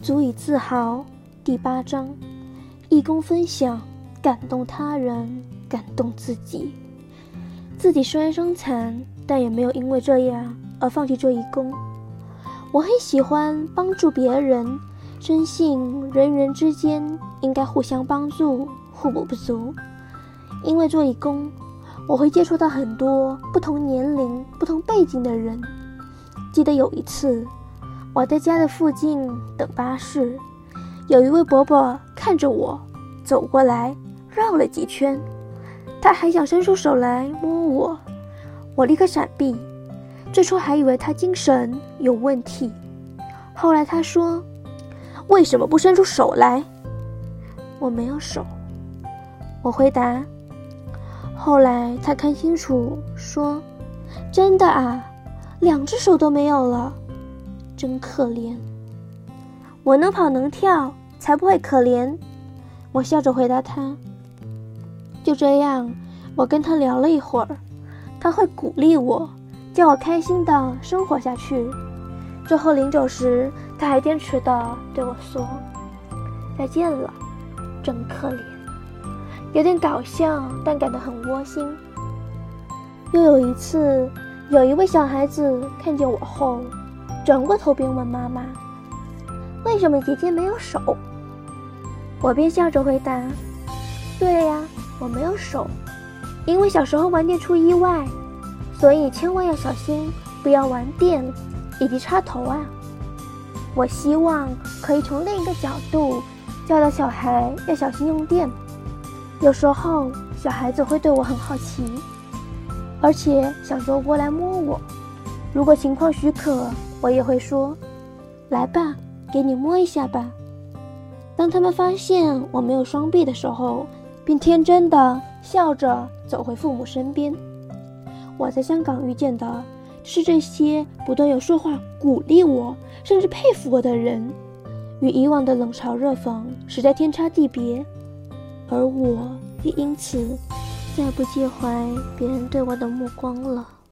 足以自豪。第八章，义工分享，感动他人，感动自己。自己虽然伤残，但也没有因为这样而放弃做义工。我很喜欢帮助别人，深信人与人之间应该互相帮助，互补不足。因为做义工，我会接触到很多不同年龄、不同背景的人。记得有一次。我在家的附近等巴士，有一位伯伯看着我走过来，绕了几圈，他还想伸出手来摸我，我立刻闪避。最初还以为他精神有问题，后来他说：“为什么不伸出手来？”我没有手，我回答。后来他看清楚，说：“真的啊，两只手都没有了。”真可怜，我能跑能跳，才不会可怜。我笑着回答他。就这样，我跟他聊了一会儿，他会鼓励我，叫我开心的生活下去。最后临走时，他还坚持的对我说：“再见了，真可怜。”有点搞笑，但感到很窝心。又有一次，有一位小孩子看见我后。转过头便问妈妈：“为什么姐姐没有手？”我便笑着回答：“对呀，我没有手，因为小时候玩电出意外，所以千万要小心，不要玩电以及插头啊。”我希望可以从另一个角度教导小孩要小心用电。有时候小孩子会对我很好奇，而且想捉过来摸我。如果情况许可。我也会说：“来吧，给你摸一下吧。”当他们发现我没有双臂的时候，便天真的笑着走回父母身边。我在香港遇见的是这些不断有说话鼓励我，甚至佩服我的人，与以往的冷嘲热讽实在天差地别，而我也因此再不介怀别人对我的目光了。